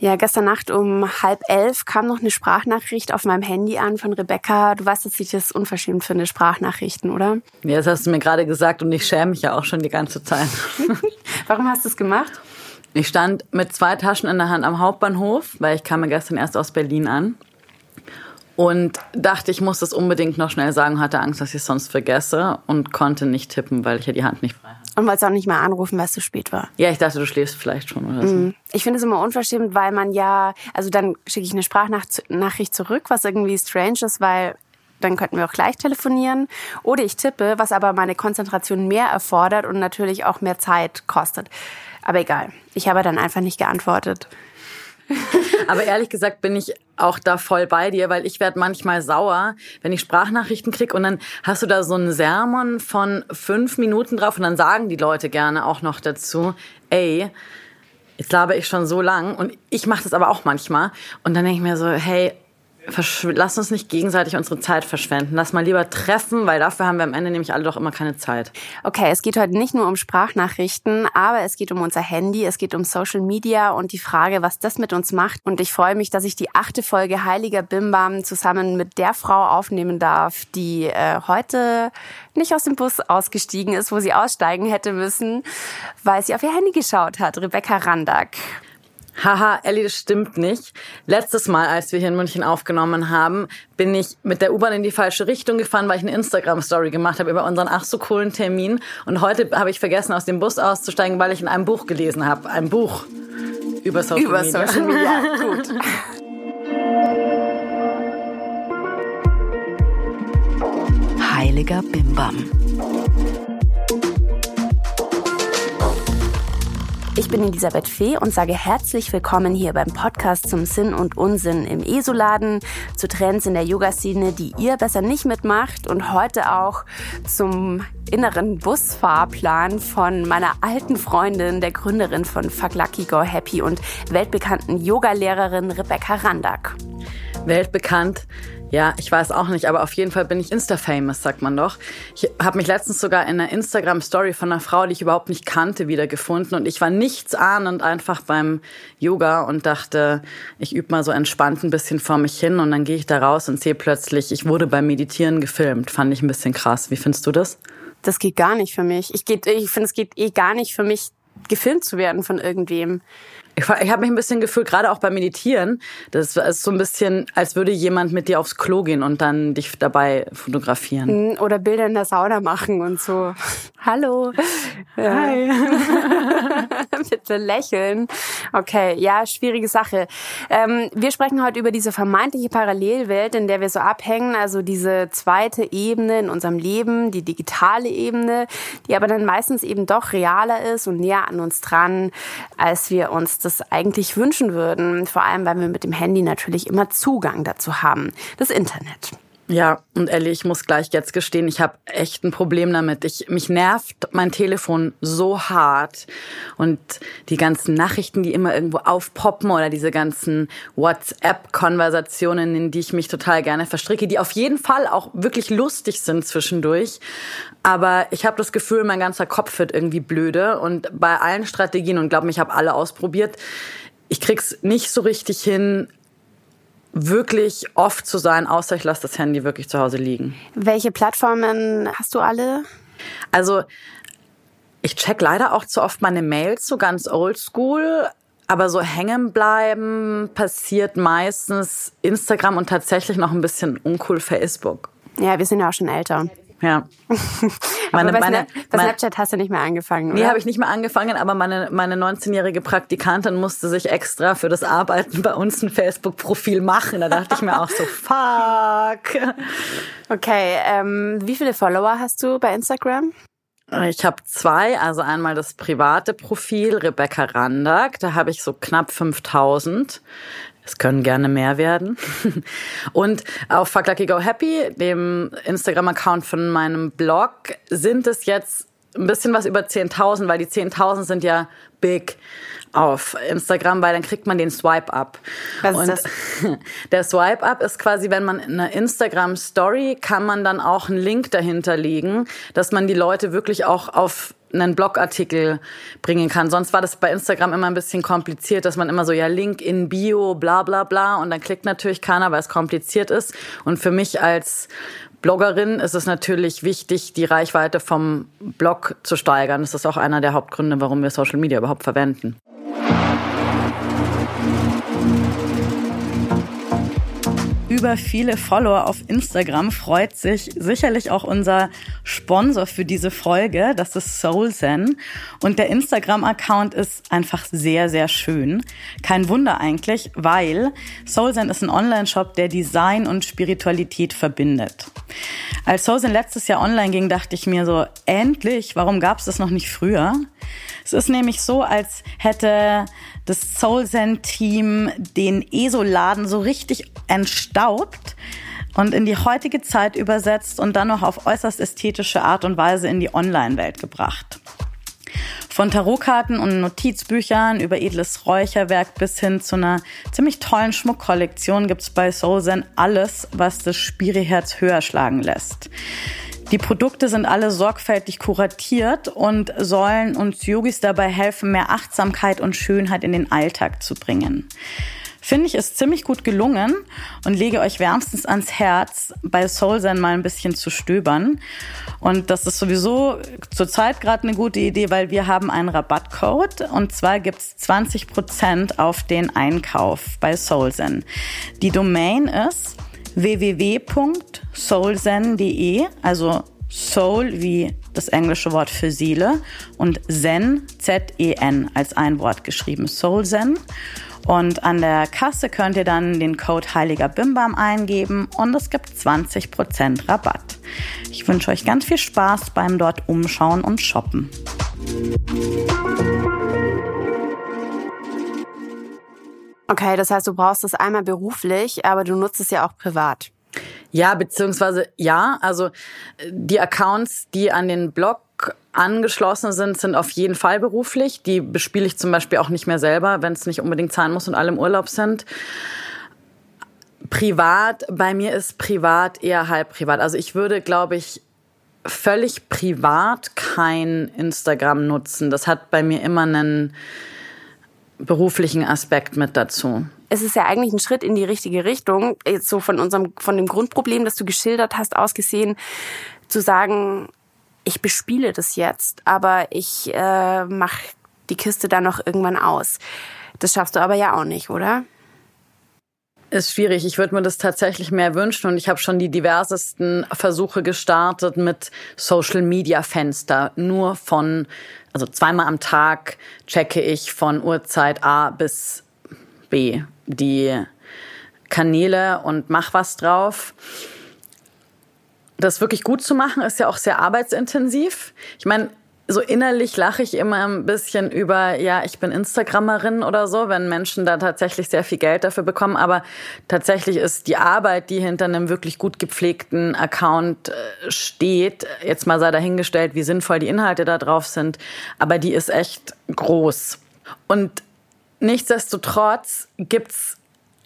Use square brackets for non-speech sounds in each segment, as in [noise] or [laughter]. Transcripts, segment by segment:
Ja, gestern Nacht um halb elf kam noch eine Sprachnachricht auf meinem Handy an von Rebecca. Du weißt, dass ich das unverschämt finde, Sprachnachrichten, oder? Ja, das hast du mir gerade gesagt und ich schäme mich ja auch schon die ganze Zeit. [laughs] Warum hast du es gemacht? Ich stand mit zwei Taschen in der Hand am Hauptbahnhof, weil ich kam ja gestern erst aus Berlin an und dachte, ich muss das unbedingt noch schnell sagen, hatte Angst, dass ich es sonst vergesse und konnte nicht tippen, weil ich ja die Hand nicht frei hatte. Und wolltest auch nicht mehr anrufen, weil es zu spät war. Ja, ich dachte, du schläfst vielleicht schon oder so. Mhm. Ich finde es immer unverschämt, weil man ja, also dann schicke ich eine Sprachnachricht zurück, was irgendwie strange ist, weil dann könnten wir auch gleich telefonieren. Oder ich tippe, was aber meine Konzentration mehr erfordert und natürlich auch mehr Zeit kostet. Aber egal, ich habe dann einfach nicht geantwortet. [laughs] Aber ehrlich gesagt bin ich auch da voll bei dir, weil ich werde manchmal sauer, wenn ich Sprachnachrichten krieg und dann hast du da so einen Sermon von fünf Minuten drauf und dann sagen die Leute gerne auch noch dazu, ey, jetzt laber ich schon so lang und ich mache das aber auch manchmal. Und dann denke ich mir so, hey, lass uns nicht gegenseitig unsere Zeit verschwenden. Lass mal lieber treffen, weil dafür haben wir am Ende nämlich alle doch immer keine Zeit. Okay, es geht heute nicht nur um Sprachnachrichten, aber es geht um unser Handy, es geht um Social Media und die Frage, was das mit uns macht. Und ich freue mich, dass ich die achte Folge Heiliger Bimbam zusammen mit der Frau aufnehmen darf, die äh, heute nicht aus dem Bus ausgestiegen ist, wo sie aussteigen hätte müssen, weil sie auf ihr Handy geschaut hat. Rebecca Randack. Haha, Ellie, das stimmt nicht. Letztes Mal, als wir hier in München aufgenommen haben, bin ich mit der U-Bahn in die falsche Richtung gefahren, weil ich eine Instagram-Story gemacht habe über unseren ach so coolen Termin. Und heute habe ich vergessen, aus dem Bus auszusteigen, weil ich in einem Buch gelesen habe. Ein Buch über Social über Media. Social Media. Gut. Heiliger Bimbam. Ich bin Elisabeth Fee und sage herzlich willkommen hier beim Podcast zum Sinn und Unsinn im ESO-Laden, zu Trends in der Yoga-Szene, die ihr besser nicht mitmacht und heute auch zum inneren Busfahrplan von meiner alten Freundin, der Gründerin von Fuck Lucky Go Happy und weltbekannten Yogalehrerin Rebecca Randack. Weltbekannt ja, ich weiß auch nicht, aber auf jeden Fall bin ich Insta-famous, sagt man doch. Ich habe mich letztens sogar in einer Instagram-Story von einer Frau, die ich überhaupt nicht kannte, wiedergefunden. Und ich war nichts ahnend einfach beim Yoga und dachte, ich übe mal so entspannt ein bisschen vor mich hin. Und dann gehe ich da raus und sehe plötzlich, ich wurde beim Meditieren gefilmt. Fand ich ein bisschen krass. Wie findest du das? Das geht gar nicht für mich. Ich, ich finde, es geht eh gar nicht für mich, gefilmt zu werden von irgendwem. Ich, ich habe mich ein bisschen gefühlt, gerade auch beim Meditieren, das ist so ein bisschen, als würde jemand mit dir aufs Klo gehen und dann dich dabei fotografieren. Mhm, oder Bilder in der Sauna machen und so. Hallo. Hi. [laughs] Bitte lächeln. Okay, ja, schwierige Sache. Ähm, wir sprechen heute über diese vermeintliche Parallelwelt, in der wir so abhängen, also diese zweite Ebene in unserem Leben, die digitale Ebene, die aber dann meistens eben doch realer ist und näher an uns dran, als wir uns das das eigentlich wünschen würden. Vor allem, weil wir mit dem Handy natürlich immer Zugang dazu haben. Das Internet. Ja, und Ellie, ich muss gleich jetzt gestehen, ich habe echt ein Problem damit. Ich, mich nervt mein Telefon so hart und die ganzen Nachrichten, die immer irgendwo aufpoppen oder diese ganzen WhatsApp-Konversationen, in die ich mich total gerne verstricke, die auf jeden Fall auch wirklich lustig sind zwischendurch. Aber ich habe das Gefühl, mein ganzer Kopf wird irgendwie blöde und bei allen Strategien und glaube, ich habe alle ausprobiert. Ich krieg's nicht so richtig hin, wirklich oft zu sein, außer ich lasse das Handy wirklich zu Hause liegen. Welche Plattformen hast du alle? Also ich check leider auch zu oft meine Mails, so ganz oldschool. Aber so hängen bleiben passiert meistens Instagram und tatsächlich noch ein bisschen uncool Facebook. Ja, wir sind ja auch schon älter. Ja. [laughs] Meine, bei, meine, bei Snapchat hast du nicht mehr angefangen, oder? Nee, habe ich nicht mehr angefangen, aber meine, meine 19-jährige Praktikantin musste sich extra für das Arbeiten bei uns ein Facebook-Profil machen. Da dachte ich mir auch so, [laughs] fuck. Okay, ähm, wie viele Follower hast du bei Instagram? Ich habe zwei, also einmal das private Profil Rebecca Randack, da habe ich so knapp 5000. Es können gerne mehr werden. [laughs] Und auf Fuck Lucky Go Happy, dem Instagram-Account von meinem Blog, sind es jetzt ein bisschen was über 10.000, weil die 10.000 sind ja big auf Instagram, weil dann kriegt man den Swipe Up. Was ist das? [laughs] Der Swipe Up ist quasi, wenn man in einer Instagram Story kann man dann auch einen Link dahinter legen, dass man die Leute wirklich auch auf einen Blogartikel bringen kann. Sonst war das bei Instagram immer ein bisschen kompliziert, dass man immer so, ja, Link in Bio, bla bla bla und dann klickt natürlich keiner, weil es kompliziert ist. Und für mich als Bloggerin ist es natürlich wichtig, die Reichweite vom Blog zu steigern. Das ist auch einer der Hauptgründe, warum wir Social Media überhaupt verwenden. Über viele Follower auf Instagram freut sich sicherlich auch unser Sponsor für diese Folge. Das ist SoulZen. Und der Instagram-Account ist einfach sehr, sehr schön. Kein Wunder eigentlich, weil SoulZen ist ein Online-Shop, der Design und Spiritualität verbindet. Als SoulZen letztes Jahr online ging, dachte ich mir so, endlich, warum gab es das noch nicht früher? Es ist nämlich so, als hätte das SoulZen-Team den ESO-Laden so richtig entstaubt und in die heutige Zeit übersetzt und dann noch auf äußerst ästhetische Art und Weise in die Online-Welt gebracht. Von Tarotkarten und Notizbüchern über edles Räucherwerk bis hin zu einer ziemlich tollen Schmuckkollektion gibt's bei Soulzen alles, was das Spiriherz höher schlagen lässt. Die Produkte sind alle sorgfältig kuratiert und sollen uns Yogis dabei helfen, mehr Achtsamkeit und Schönheit in den Alltag zu bringen. Finde ich es ziemlich gut gelungen und lege euch wärmstens ans Herz, bei Soulzen mal ein bisschen zu stöbern. Und das ist sowieso zurzeit gerade eine gute Idee, weil wir haben einen Rabattcode und zwar gibt's 20% auf den Einkauf bei Soulzen. Die Domain ist www.soulzen.de, also Soul wie das englische Wort für Seele und Zen, Z-E-N als ein Wort geschrieben, Soulzen. Und an der Kasse könnt ihr dann den Code Heiliger Bimbam eingeben und es gibt 20% Rabatt. Ich wünsche euch ganz viel Spaß beim dort umschauen und shoppen. Okay, das heißt, du brauchst es einmal beruflich, aber du nutzt es ja auch privat. Ja, beziehungsweise ja, also die Accounts, die an den Blog angeschlossen sind, sind auf jeden Fall beruflich. Die bespiele ich zum Beispiel auch nicht mehr selber, wenn es nicht unbedingt sein muss und alle im Urlaub sind. Privat, bei mir ist privat eher halb privat. Also ich würde, glaube ich, völlig privat kein Instagram nutzen. Das hat bei mir immer einen beruflichen Aspekt mit dazu. Es ist ja eigentlich ein Schritt in die richtige Richtung, jetzt so von unserem, von dem Grundproblem, das du geschildert hast, ausgesehen, zu sagen, ich bespiele das jetzt, aber ich äh, mache die Kiste dann noch irgendwann aus. Das schaffst du aber ja auch nicht, oder? Ist schwierig. Ich würde mir das tatsächlich mehr wünschen und ich habe schon die diversesten Versuche gestartet mit Social Media Fenster. Nur von, also zweimal am Tag checke ich von Uhrzeit A bis B die Kanäle und mach was drauf. Das wirklich gut zu machen, ist ja auch sehr arbeitsintensiv. Ich meine, so innerlich lache ich immer ein bisschen über, ja, ich bin Instagrammerin oder so, wenn Menschen da tatsächlich sehr viel Geld dafür bekommen. Aber tatsächlich ist die Arbeit, die hinter einem wirklich gut gepflegten Account äh, steht, jetzt mal sei dahingestellt, wie sinnvoll die Inhalte da drauf sind, aber die ist echt groß. Und nichtsdestotrotz gibt's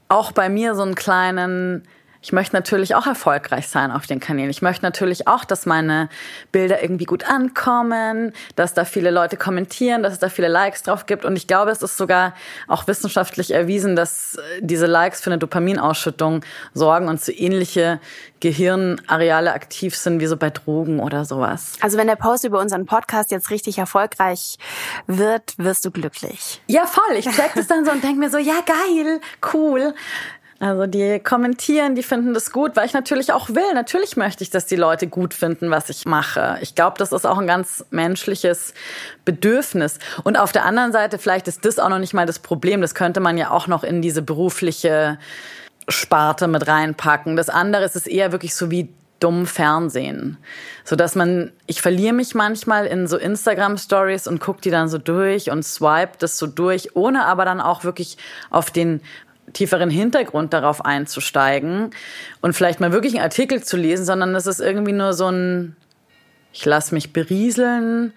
auch bei mir so einen kleinen ich möchte natürlich auch erfolgreich sein auf den Kanälen. Ich möchte natürlich auch, dass meine Bilder irgendwie gut ankommen, dass da viele Leute kommentieren, dass es da viele Likes drauf gibt. Und ich glaube, es ist sogar auch wissenschaftlich erwiesen, dass äh, diese Likes für eine Dopaminausschüttung sorgen und so ähnliche Gehirnareale aktiv sind wie so bei Drogen oder sowas. Also wenn der Post über unseren Podcast jetzt richtig erfolgreich wird, wirst du glücklich. Ja, voll. Ich check das dann so und denk mir so, ja geil, cool. Also die kommentieren, die finden das gut, weil ich natürlich auch will. Natürlich möchte ich, dass die Leute gut finden, was ich mache. Ich glaube, das ist auch ein ganz menschliches Bedürfnis. Und auf der anderen Seite, vielleicht ist das auch noch nicht mal das Problem. Das könnte man ja auch noch in diese berufliche Sparte mit reinpacken. Das andere ist es eher wirklich so wie dumm Fernsehen. So dass man, ich verliere mich manchmal in so Instagram Stories und gucke die dann so durch und swipe das so durch, ohne aber dann auch wirklich auf den tieferen Hintergrund darauf einzusteigen und vielleicht mal wirklich einen Artikel zu lesen, sondern es ist irgendwie nur so ein, ich lass mich berieseln.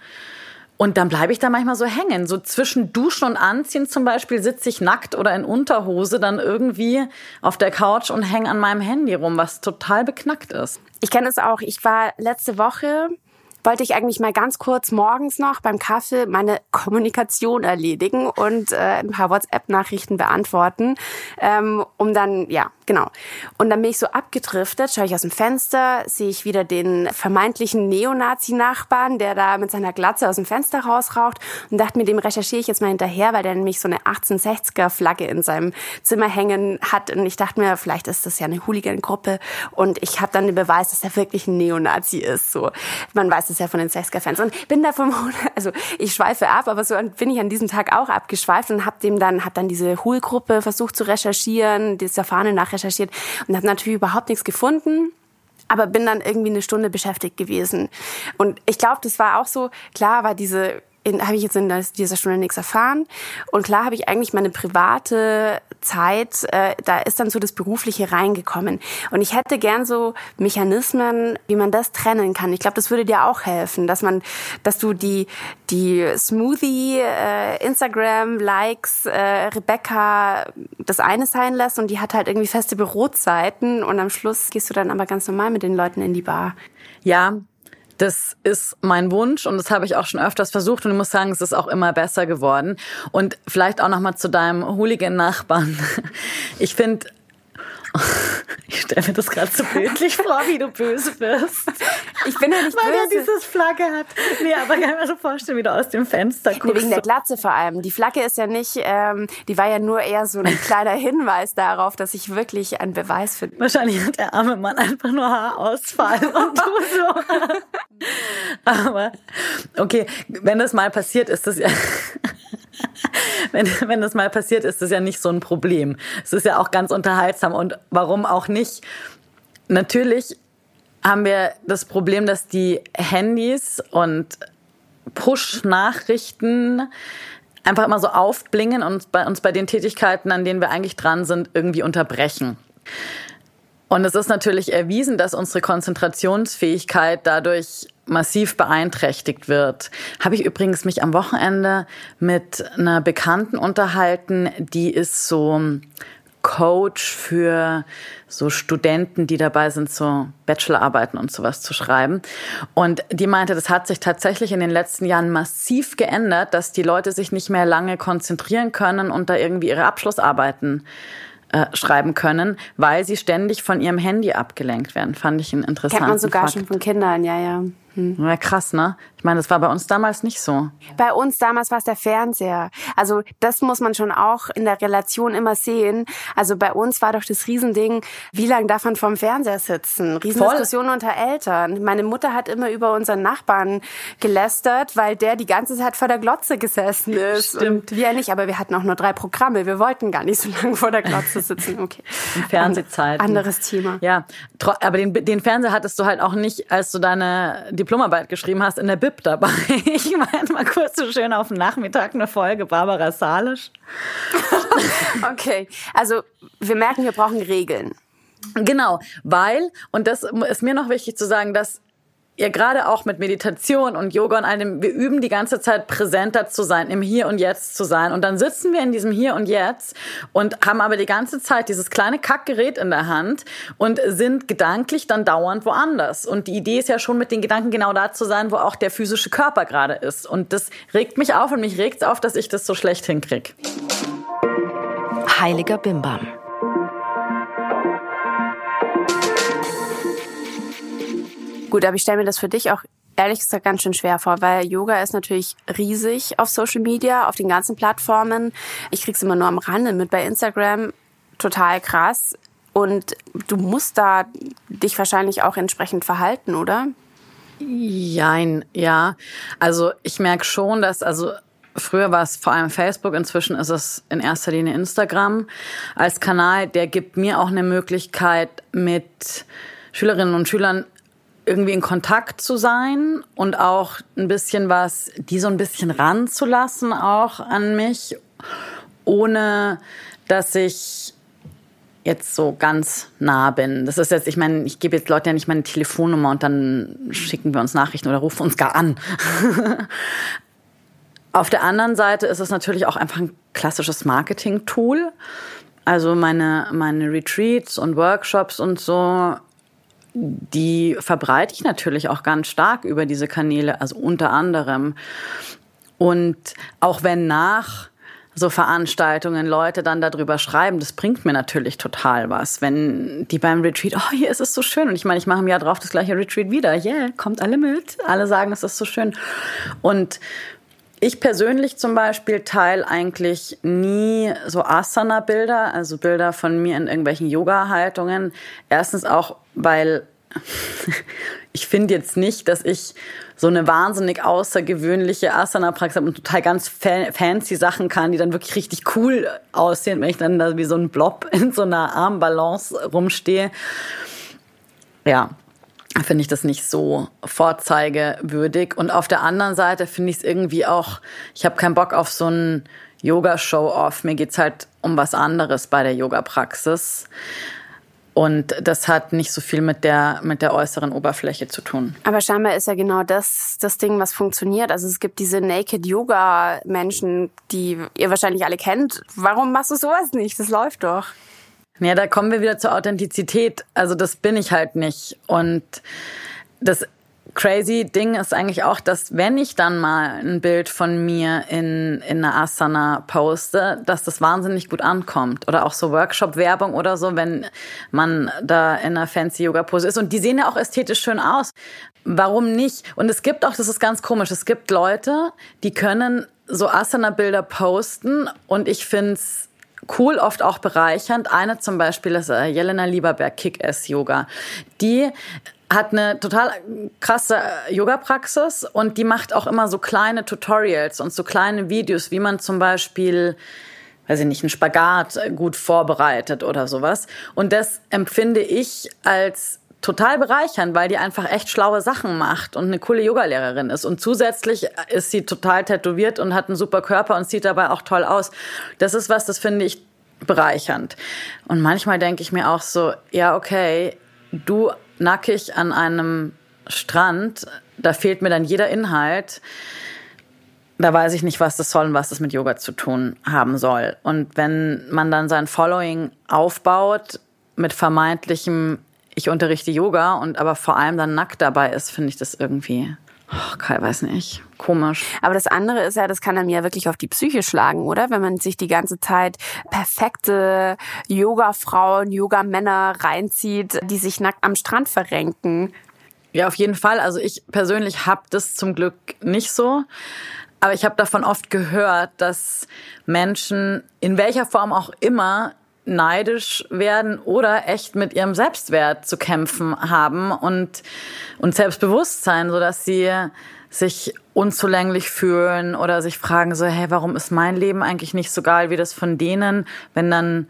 Und dann bleibe ich da manchmal so hängen. So zwischen Duschen und Anziehen zum Beispiel sitze ich nackt oder in Unterhose dann irgendwie auf der Couch und hänge an meinem Handy rum, was total beknackt ist. Ich kenne es auch. Ich war letzte Woche wollte ich eigentlich mal ganz kurz morgens noch beim Kaffee meine Kommunikation erledigen und äh, ein paar WhatsApp-Nachrichten beantworten, ähm, um dann, ja, genau. Und dann bin ich so abgedriftet, schaue ich aus dem Fenster, sehe ich wieder den vermeintlichen Neonazi-Nachbarn, der da mit seiner Glatze aus dem Fenster rausraucht und dachte mir, dem recherchiere ich jetzt mal hinterher, weil der nämlich so eine 1860er-Flagge in seinem Zimmer hängen hat. Und ich dachte mir, vielleicht ist das ja eine Hooligan-Gruppe. Und ich habe dann den Beweis, dass er wirklich ein Neonazi ist. So, Man weiß es ja von den 60er-Fans. Und bin da vom, [laughs] also ich schweife ab, aber so bin ich an diesem Tag auch abgeschweift und habe dem dann, hab dann diese Hool-Gruppe versucht zu recherchieren, dieser Fahne nachrecherchiert und habe natürlich überhaupt nichts gefunden aber bin dann irgendwie eine Stunde beschäftigt gewesen. Und ich glaube, das war auch so, klar war diese habe ich jetzt in dieser Stunde nichts erfahren. Und klar habe ich eigentlich meine private Zeit, äh, da ist dann so das Berufliche reingekommen. Und ich hätte gern so Mechanismen, wie man das trennen kann. Ich glaube, das würde dir auch helfen, dass man, dass du die, die Smoothie, äh, Instagram, Likes, äh, Rebecca das eine sein lässt und die hat halt irgendwie feste Bürozeiten und am Schluss gehst du dann aber ganz normal mit den Leuten in die Bar. Ja, das ist mein Wunsch und das habe ich auch schon öfters versucht und ich muss sagen, es ist auch immer besser geworden. Und vielleicht auch noch mal zu deinem Hooligan-Nachbarn. Ich finde, [laughs] ich stelle mir das gerade so bildlich vor, wie du böse wirst. Ich bin ja nicht Weil böse. er dieses Flagge hat. Nee, aber kann mir so vorstellen, wie du aus dem Fenster guckst. Nee, wegen der Glatze vor allem. Die Flagge ist ja nicht, ähm, die war ja nur eher so ein [laughs] kleiner Hinweis darauf, dass ich wirklich einen Beweis finde. Wahrscheinlich hat der arme Mann einfach nur Haarausfall [laughs] und du so. Aber okay, wenn das mal passiert, ist das ja. [laughs] wenn, wenn das mal passiert, ist das ja nicht so ein Problem. Es ist ja auch ganz unterhaltsam und warum auch nicht? Natürlich haben wir das Problem, dass die Handys und Push-Nachrichten einfach immer so aufblingen und bei uns bei den Tätigkeiten, an denen wir eigentlich dran sind, irgendwie unterbrechen. Und es ist natürlich erwiesen, dass unsere Konzentrationsfähigkeit dadurch massiv beeinträchtigt wird. Habe ich übrigens mich am Wochenende mit einer Bekannten unterhalten, die ist so Coach für so Studenten, die dabei sind, so Bachelorarbeiten und sowas zu schreiben. Und die meinte, das hat sich tatsächlich in den letzten Jahren massiv geändert, dass die Leute sich nicht mehr lange konzentrieren können und da irgendwie ihre Abschlussarbeiten äh, schreiben können, weil sie ständig von ihrem Handy abgelenkt werden. Fand ich einen interessanten Kennt man sogar Fakt. schon von Kindern, ja, ja. Hm. Ja, krass, ne? Ich meine, das war bei uns damals nicht so. Bei uns damals war es der Fernseher. Also das muss man schon auch in der Relation immer sehen. Also bei uns war doch das Riesending, wie lange darf man vorm Fernseher sitzen? Riesendiskussion unter Eltern. Meine Mutter hat immer über unseren Nachbarn gelästert, weil der die ganze Zeit vor der Glotze gesessen ist. Stimmt. Und wir nicht, aber wir hatten auch nur drei Programme. Wir wollten gar nicht so lange vor der Glotze sitzen. Okay. [laughs] In Fernsehzeiten. Anderes Thema. Ja, aber den, den Fernseher hattest du halt auch nicht, als du deine Diplomarbeit geschrieben hast, in der Bib dabei. [laughs] Ich meine mal kurz so schön auf den Nachmittag eine Folge Barbara Salisch. [laughs] Okay. Also wir merken, wir brauchen Regeln. Genau, weil, und das ist mir noch wichtig zu sagen, dass ja gerade auch mit Meditation und Yoga und allem, wir üben die ganze Zeit präsenter zu sein, im Hier und Jetzt zu sein. Und dann sitzen wir in diesem Hier und Jetzt und haben aber die ganze Zeit dieses kleine Kackgerät in der Hand und sind gedanklich dann dauernd woanders. Und die Idee ist ja schon, mit den Gedanken genau da zu sein, wo auch der physische Körper gerade ist. Und das regt mich auf und mich regt es auf, dass ich das so schlecht hinkriege. Heiliger Bimbam. Gut, aber ich stelle mir das für dich auch ehrlich gesagt ganz schön schwer vor, weil Yoga ist natürlich riesig auf Social Media, auf den ganzen Plattformen. Ich krieg's immer nur am Rande mit bei Instagram. Total krass. Und du musst da dich wahrscheinlich auch entsprechend verhalten, oder? Jein, ja. Also ich merke schon, dass, also früher war es vor allem Facebook, inzwischen ist es in erster Linie Instagram als Kanal, der gibt mir auch eine Möglichkeit, mit Schülerinnen und Schülern irgendwie in Kontakt zu sein und auch ein bisschen was, die so ein bisschen ranzulassen auch an mich, ohne dass ich jetzt so ganz nah bin. Das ist jetzt, ich meine, ich gebe jetzt Leuten ja nicht meine Telefonnummer und dann schicken wir uns Nachrichten oder rufen uns gar an. [laughs] Auf der anderen Seite ist es natürlich auch einfach ein klassisches Marketing-Tool. Also meine, meine Retreats und Workshops und so die verbreite ich natürlich auch ganz stark über diese Kanäle, also unter anderem. Und auch wenn nach so Veranstaltungen Leute dann darüber schreiben, das bringt mir natürlich total was, wenn die beim Retreat, oh, hier ist es so schön. Und ich meine, ich mache im Jahr drauf das gleiche Retreat wieder. Yeah, kommt alle mit. Alle sagen, es ist so schön. Und ich persönlich zum Beispiel teile eigentlich nie so Asana-Bilder, also Bilder von mir in irgendwelchen Yoga-Haltungen. Erstens auch, weil [laughs] ich finde jetzt nicht, dass ich so eine wahnsinnig außergewöhnliche Asana-Praxis habe und total ganz fa fancy Sachen kann, die dann wirklich richtig cool aussehen, wenn ich dann da wie so ein Blob [laughs] in so einer Armbalance rumstehe. Ja, finde ich das nicht so vorzeigewürdig. Und auf der anderen Seite finde ich es irgendwie auch, ich habe keinen Bock auf so ein Yoga-Show-Off. Mir geht's halt um was anderes bei der Yoga-Praxis. Und das hat nicht so viel mit der, mit der äußeren Oberfläche zu tun. Aber scheinbar ist ja genau das, das Ding, was funktioniert. Also es gibt diese Naked Yoga Menschen, die ihr wahrscheinlich alle kennt. Warum machst du sowas nicht? Das läuft doch. Ja, da kommen wir wieder zur Authentizität. Also das bin ich halt nicht. Und das crazy Ding ist eigentlich auch, dass wenn ich dann mal ein Bild von mir in, in einer Asana poste, dass das wahnsinnig gut ankommt. Oder auch so Workshop-Werbung oder so, wenn man da in einer fancy Yoga-Pose ist. Und die sehen ja auch ästhetisch schön aus. Warum nicht? Und es gibt auch, das ist ganz komisch, es gibt Leute, die können so Asana-Bilder posten und ich find's cool, oft auch bereichernd. Eine zum Beispiel ist äh, Jelena Lieberberg, Kick-Ass-Yoga. Die hat eine total krasse Yoga-Praxis und die macht auch immer so kleine Tutorials und so kleine Videos, wie man zum Beispiel weiß ich nicht, einen Spagat gut vorbereitet oder sowas. Und das empfinde ich als total bereichernd, weil die einfach echt schlaue Sachen macht und eine coole Yogalehrerin ist. Und zusätzlich ist sie total tätowiert und hat einen super Körper und sieht dabei auch toll aus. Das ist was, das finde ich bereichernd. Und manchmal denke ich mir auch so, ja, okay, du nackig an einem Strand, da fehlt mir dann jeder Inhalt. Da weiß ich nicht, was das soll und was das mit Yoga zu tun haben soll. Und wenn man dann sein Following aufbaut mit vermeintlichem, ich unterrichte Yoga und aber vor allem dann nackt dabei ist, finde ich das irgendwie Oh, Kai weiß nicht. Komisch. Aber das andere ist ja, das kann einem ja wirklich auf die Psyche schlagen, oder? Wenn man sich die ganze Zeit perfekte Yoga-Frauen, Yoga-Männer reinzieht, die sich nackt am Strand verrenken. Ja, auf jeden Fall. Also ich persönlich habe das zum Glück nicht so. Aber ich habe davon oft gehört, dass Menschen in welcher Form auch immer neidisch werden oder echt mit ihrem Selbstwert zu kämpfen haben und, und Selbstbewusstsein, so dass sie sich unzulänglich fühlen oder sich fragen so, hey, warum ist mein Leben eigentlich nicht so geil wie das von denen, wenn dann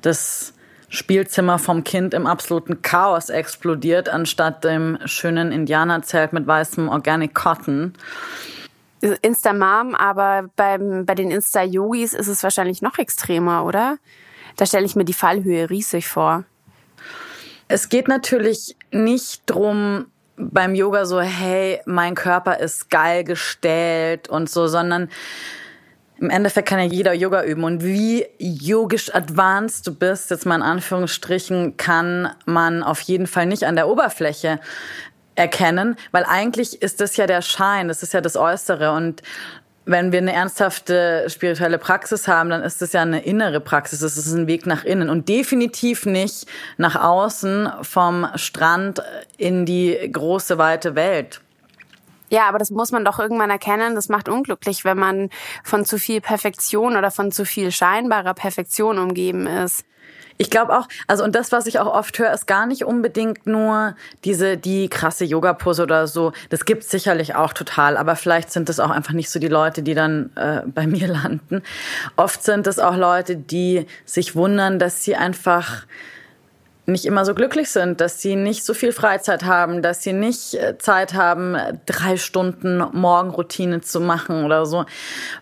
das Spielzimmer vom Kind im absoluten Chaos explodiert, anstatt dem schönen Indianerzelt mit weißem Organic Cotton. Insta-Mom, aber beim, bei den Insta-Yogis ist es wahrscheinlich noch extremer, oder? Da stelle ich mir die Fallhöhe riesig vor. Es geht natürlich nicht drum beim Yoga so, hey, mein Körper ist geil gestellt und so, sondern im Endeffekt kann ja jeder Yoga üben. Und wie yogisch advanced du bist, jetzt mal in Anführungsstrichen, kann man auf jeden Fall nicht an der Oberfläche erkennen, weil eigentlich ist das ja der Schein, das ist ja das Äußere. Und wenn wir eine ernsthafte spirituelle Praxis haben, dann ist es ja eine innere Praxis. Es ist ein Weg nach innen und definitiv nicht nach außen vom Strand in die große, weite Welt. Ja, aber das muss man doch irgendwann erkennen. Das macht unglücklich, wenn man von zu viel Perfektion oder von zu viel scheinbarer Perfektion umgeben ist. Ich glaube auch, also und das, was ich auch oft höre, ist gar nicht unbedingt nur diese, die krasse Yoga-Pose oder so. Das gibt's sicherlich auch total, aber vielleicht sind es auch einfach nicht so die Leute, die dann äh, [laughs] bei mir landen. Oft sind es auch Leute, die sich wundern, dass sie einfach nicht immer so glücklich sind, dass sie nicht so viel Freizeit haben, dass sie nicht äh, Zeit haben, drei Stunden Morgenroutine zu machen oder so,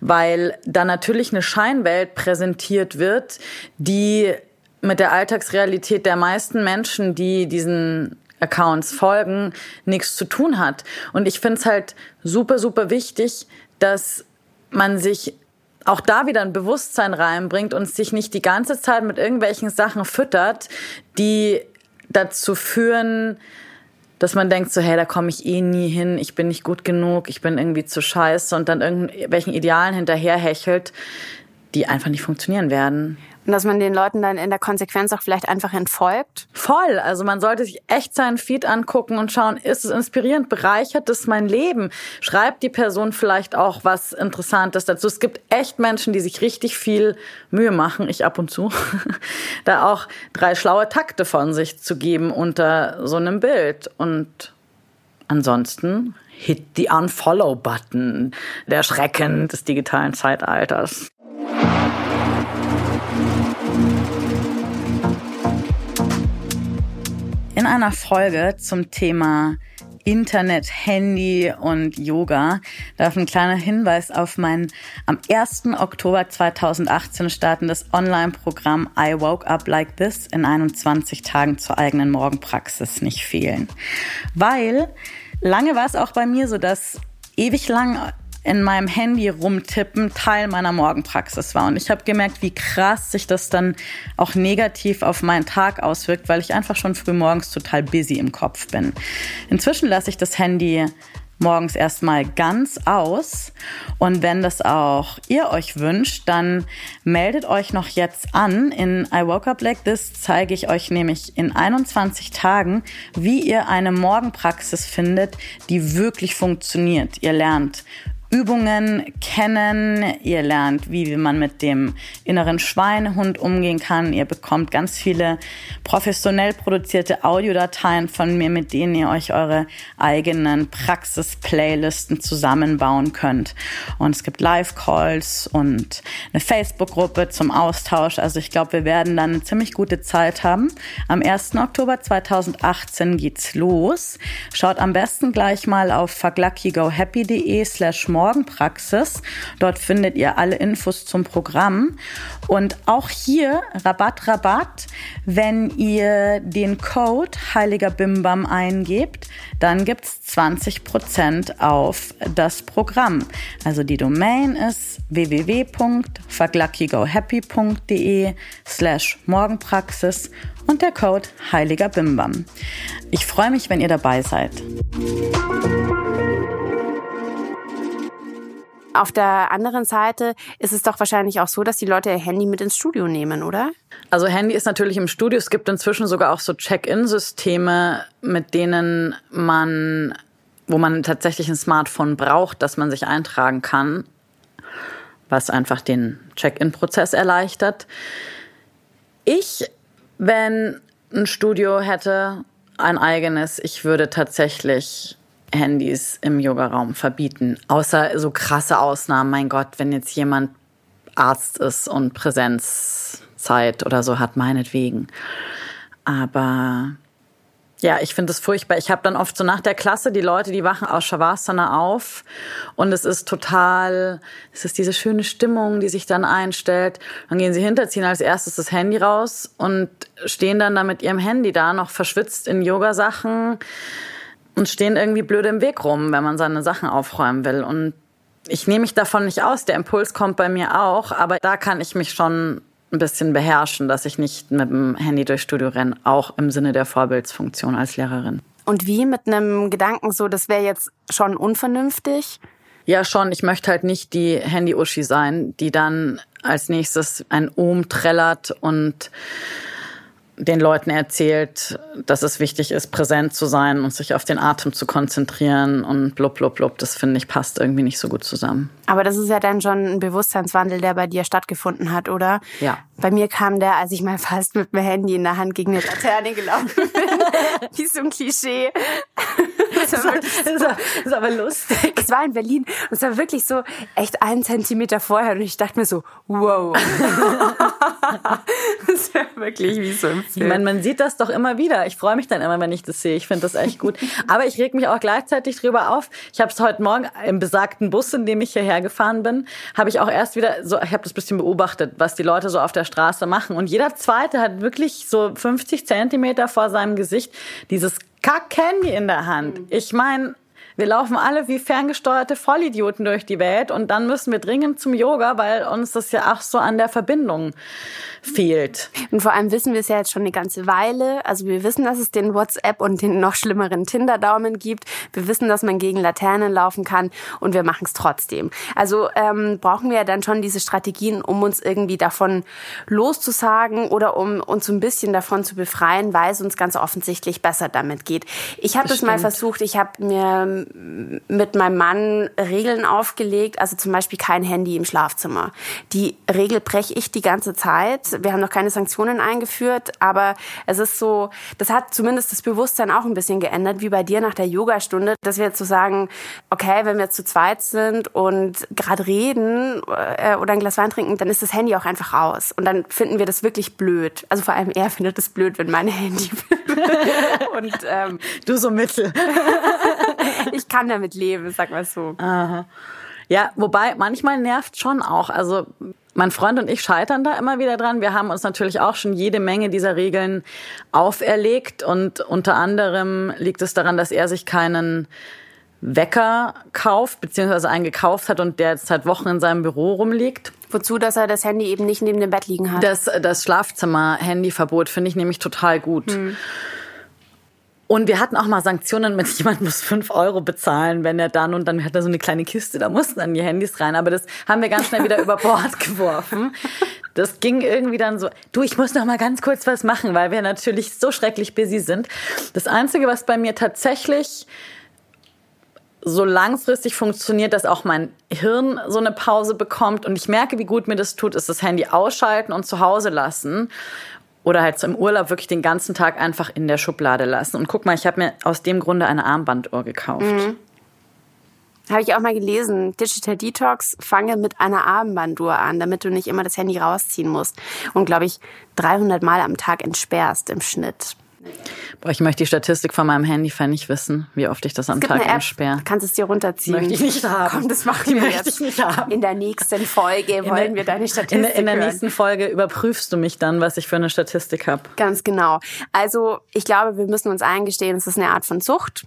weil da natürlich eine Scheinwelt präsentiert wird, die mit der Alltagsrealität der meisten Menschen, die diesen Accounts folgen, nichts zu tun hat. Und ich finde es halt super, super wichtig, dass man sich auch da wieder ein Bewusstsein reinbringt und sich nicht die ganze Zeit mit irgendwelchen Sachen füttert, die dazu führen, dass man denkt so, hey, da komme ich eh nie hin, ich bin nicht gut genug, ich bin irgendwie zu scheiße und dann irgendwelchen Idealen hinterherhechelt, die einfach nicht funktionieren werden. Und dass man den Leuten dann in der Konsequenz auch vielleicht einfach entfolgt? Voll. Also man sollte sich echt seinen Feed angucken und schauen, ist es inspirierend? Bereichert es mein Leben? Schreibt die Person vielleicht auch was Interessantes dazu? Es gibt echt Menschen, die sich richtig viel Mühe machen, ich ab und zu, [laughs] da auch drei schlaue Takte von sich zu geben unter so einem Bild. Und ansonsten hit the Unfollow-Button, der Schrecken des digitalen Zeitalters. In einer Folge zum Thema Internet, Handy und Yoga darf ein kleiner Hinweis auf mein am 1. Oktober 2018 startendes Online-Programm I Woke Up Like This in 21 Tagen zur eigenen Morgenpraxis nicht fehlen. Weil lange war es auch bei mir so, dass ewig lang in meinem Handy rumtippen Teil meiner Morgenpraxis war. Und ich habe gemerkt, wie krass sich das dann auch negativ auf meinen Tag auswirkt, weil ich einfach schon früh morgens total busy im Kopf bin. Inzwischen lasse ich das Handy morgens erstmal ganz aus. Und wenn das auch ihr euch wünscht, dann meldet euch noch jetzt an. In I Woke Up Like This zeige ich euch nämlich in 21 Tagen, wie ihr eine Morgenpraxis findet, die wirklich funktioniert. Ihr lernt Übungen kennen. Ihr lernt, wie man mit dem inneren Schweinehund umgehen kann. Ihr bekommt ganz viele professionell produzierte Audiodateien von mir, mit denen ihr euch eure eigenen Praxis-Playlisten zusammenbauen könnt. Und es gibt Live-Calls und eine Facebook-Gruppe zum Austausch. Also ich glaube, wir werden dann eine ziemlich gute Zeit haben. Am 1. Oktober 2018 geht's los. Schaut am besten gleich mal auf fuckluckygohappy.de slash Morgenpraxis. Dort findet ihr alle Infos zum Programm. Und auch hier Rabatt, Rabatt, wenn ihr den Code Heiliger Bimbam eingebt, dann gibt's 20% auf das Programm. Also die Domain ist www.fuckluckygohappy.de slash Morgenpraxis und der Code Heiliger Bimbam. Ich freue mich, wenn ihr dabei seid. Auf der anderen Seite ist es doch wahrscheinlich auch so, dass die Leute ihr Handy mit ins Studio nehmen, oder? Also Handy ist natürlich im Studio. Es gibt inzwischen sogar auch so Check-in-Systeme, mit denen man, wo man tatsächlich ein Smartphone braucht, dass man sich eintragen kann, was einfach den Check-in-Prozess erleichtert. Ich, wenn ein Studio hätte, ein eigenes, ich würde tatsächlich Handys im Yogaraum verbieten. Außer so krasse Ausnahmen. Mein Gott, wenn jetzt jemand Arzt ist und Präsenzzeit oder so hat, meinetwegen. Aber ja, ich finde es furchtbar. Ich habe dann oft so nach der Klasse die Leute, die wachen aus Shavasana auf und es ist total, es ist diese schöne Stimmung, die sich dann einstellt. Dann gehen sie hinter, ziehen als erstes das Handy raus und stehen dann da mit ihrem Handy da noch verschwitzt in Yogasachen und stehen irgendwie blöd im Weg rum, wenn man seine Sachen aufräumen will. Und ich nehme mich davon nicht aus. Der Impuls kommt bei mir auch, aber da kann ich mich schon ein bisschen beherrschen, dass ich nicht mit dem Handy durchs Studio renne, auch im Sinne der Vorbildsfunktion als Lehrerin. Und wie mit einem Gedanken so, das wäre jetzt schon unvernünftig? Ja, schon. Ich möchte halt nicht die Handy-Uschi sein, die dann als nächstes ein Ohm trällert und den Leuten erzählt, dass es wichtig ist, präsent zu sein und sich auf den Atem zu konzentrieren und blub, blub, blub. Das finde ich passt irgendwie nicht so gut zusammen. Aber das ist ja dann schon ein Bewusstseinswandel, der bei dir stattgefunden hat, oder? Ja. Bei mir kam der, als ich mal fast mit dem Handy in der Hand gegen eine Laterne gelaufen bin. [laughs] Wie so ein Klischee. Das, war das, war, das ist aber lustig. Es war in Berlin und es war wirklich so echt einen Zentimeter vorher und ich dachte mir so, wow. [laughs] [laughs] das war wirklich wie so ein Film. Ich meine, man sieht das doch immer wieder. Ich freue mich dann immer, wenn ich das sehe. Ich finde das echt gut. Aber ich reg mich auch gleichzeitig drüber auf. Ich habe es heute Morgen im besagten Bus, in dem ich hierher gefahren bin, habe ich auch erst wieder so, ich habe das bisschen beobachtet, was die Leute so auf der Straße machen. Und jeder Zweite hat wirklich so 50 Zentimeter vor seinem Gesicht dieses Kack-Handy in der Hand. Ich meine, Wir laufen alle wie ferngesteuerte Vollidioten durch die Welt und dann müssen wir dringend zum Yoga, weil uns das ja auch so an der Verbindung fehlt. Und vor allem wissen wir es ja jetzt schon eine ganze Weile. Also wir wissen, dass es den WhatsApp und den noch schlimmeren Tinder-Daumen gibt. Wir wissen, dass man gegen Laternen laufen kann und wir machen es trotzdem. Also ähm, brauchen wir ja dann schon diese Strategien, um uns irgendwie davon loszusagen oder um uns so ein bisschen davon zu befreien, weil es uns ganz offensichtlich besser damit geht. Ich habe das mal versucht. Ich habe mir mit meinem Mann Regeln aufgelegt, also zum Beispiel kein Handy im Schlafzimmer. Die Regel breche ich die ganze Zeit wir haben noch keine Sanktionen eingeführt, aber es ist so, das hat zumindest das Bewusstsein auch ein bisschen geändert, wie bei dir nach der Yogastunde, dass wir jetzt so sagen, okay, wenn wir zu zweit sind und gerade reden äh, oder ein Glas Wein trinken, dann ist das Handy auch einfach aus. Und dann finden wir das wirklich blöd. Also vor allem er findet es blöd, wenn mein Handy [laughs] und ähm, du so mittel. [laughs] [laughs] ich kann damit leben, sag mal so. Aha. Ja, wobei manchmal nervt schon auch. Also mein Freund und ich scheitern da immer wieder dran. Wir haben uns natürlich auch schon jede Menge dieser Regeln auferlegt und unter anderem liegt es daran, dass er sich keinen Wecker kauft, beziehungsweise einen gekauft hat und der jetzt seit Wochen in seinem Büro rumliegt. Wozu, dass er das Handy eben nicht neben dem Bett liegen hat? Das, das Schlafzimmer-Handyverbot finde ich nämlich total gut. Hm. Und wir hatten auch mal Sanktionen mit, [laughs] jemand muss fünf Euro bezahlen, wenn er dann und dann hat er so eine kleine Kiste, da mussten dann die Handys rein. Aber das haben wir ganz schnell wieder über Bord [laughs] geworfen. Das ging irgendwie dann so, du, ich muss noch mal ganz kurz was machen, weil wir natürlich so schrecklich busy sind. Das Einzige, was bei mir tatsächlich so langfristig funktioniert, dass auch mein Hirn so eine Pause bekommt und ich merke, wie gut mir das tut, ist das Handy ausschalten und zu Hause lassen oder halt so im Urlaub wirklich den ganzen Tag einfach in der Schublade lassen. Und guck mal, ich habe mir aus dem Grunde eine Armbanduhr gekauft. Mhm. Habe ich auch mal gelesen. Digital Detox, fange mit einer Armbanduhr an, damit du nicht immer das Handy rausziehen musst. Und glaube ich, 300 Mal am Tag entsperrst im Schnitt. Boah, ich möchte die Statistik von meinem Handyfan nicht wissen, wie oft ich das am Tag entsperre. Du kannst es dir runterziehen. Möchte ich nicht haben. Komm, das machen wir jetzt. Ich nicht haben. In der nächsten Folge wollen der, wir deine Statistik In, in der nächsten Folge überprüfst du mich dann, was ich für eine Statistik habe. Ganz genau. Also ich glaube, wir müssen uns eingestehen, es ist eine Art von Sucht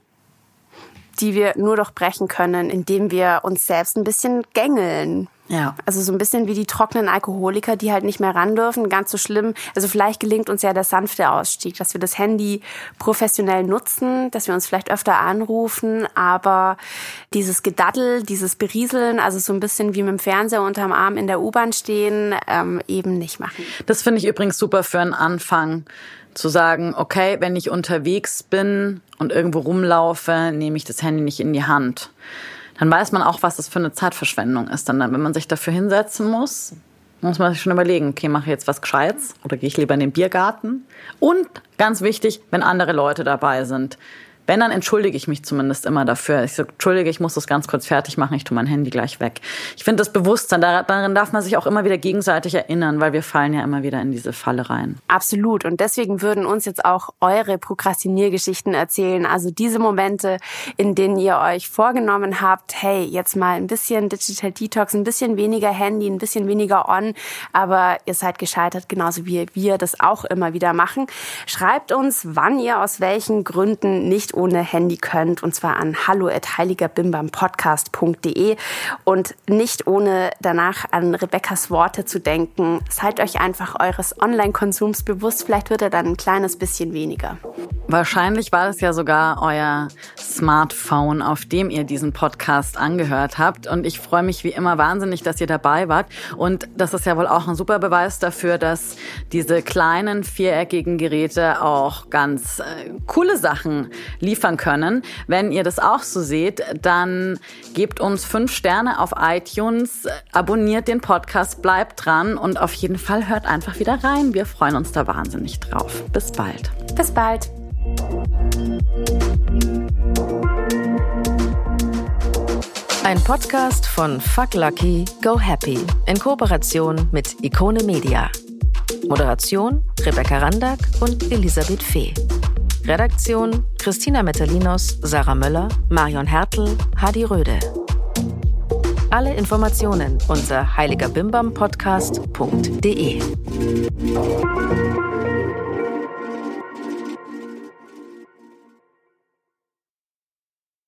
die wir nur doch brechen können, indem wir uns selbst ein bisschen gängeln. Ja. Also so ein bisschen wie die trockenen Alkoholiker, die halt nicht mehr ran dürfen. Ganz so schlimm. Also vielleicht gelingt uns ja der sanfte Ausstieg, dass wir das Handy professionell nutzen, dass wir uns vielleicht öfter anrufen, aber dieses Gedaddel, dieses Berieseln, also so ein bisschen wie mit dem Fernseher unterm Arm in der U-Bahn stehen, ähm, eben nicht machen. Das finde ich übrigens super für einen Anfang zu sagen, okay, wenn ich unterwegs bin und irgendwo rumlaufe, nehme ich das Handy nicht in die Hand. Dann weiß man auch, was das für eine Zeitverschwendung ist. Dann, wenn man sich dafür hinsetzen muss, muss man sich schon überlegen, okay, mache ich jetzt was Gescheites oder gehe ich lieber in den Biergarten? Und ganz wichtig, wenn andere Leute dabei sind, wenn, dann entschuldige ich mich zumindest immer dafür. Ich sage, entschuldige, ich muss das ganz kurz fertig machen, ich tue mein Handy gleich weg. Ich finde das Bewusstsein, daran darf man sich auch immer wieder gegenseitig erinnern, weil wir fallen ja immer wieder in diese Falle rein. Absolut. Und deswegen würden uns jetzt auch eure Prokrastiniergeschichten erzählen. Also diese Momente, in denen ihr euch vorgenommen habt, hey, jetzt mal ein bisschen Digital Detox, ein bisschen weniger Handy, ein bisschen weniger on, aber ihr seid gescheitert, genauso wie wir das auch immer wieder machen. Schreibt uns, wann ihr aus welchen Gründen nicht ohne Handy könnt, und zwar an hallo@heiligerbimbampodcast.de und nicht ohne danach an Rebecca's Worte zu denken. Seid euch einfach eures Online-Konsums bewusst, vielleicht wird er dann ein kleines bisschen weniger. Wahrscheinlich war es ja sogar euer Smartphone, auf dem ihr diesen Podcast angehört habt. Und ich freue mich wie immer wahnsinnig, dass ihr dabei wart. Und das ist ja wohl auch ein super Beweis dafür, dass diese kleinen viereckigen Geräte auch ganz äh, coole Sachen liefern können. Wenn ihr das auch so seht, dann gebt uns fünf Sterne auf iTunes, abonniert den Podcast, bleibt dran und auf jeden Fall hört einfach wieder rein. Wir freuen uns da wahnsinnig drauf. Bis bald. Bis bald. Ein Podcast von Fuck Lucky, Go Happy in Kooperation mit Ikone Media. Moderation Rebecca Randack und Elisabeth Fee. Redaktion Christina Metalinos, Sarah Möller, Marion Hertel, Hadi Röde. Alle Informationen unter heiligerbimbampodcast.de.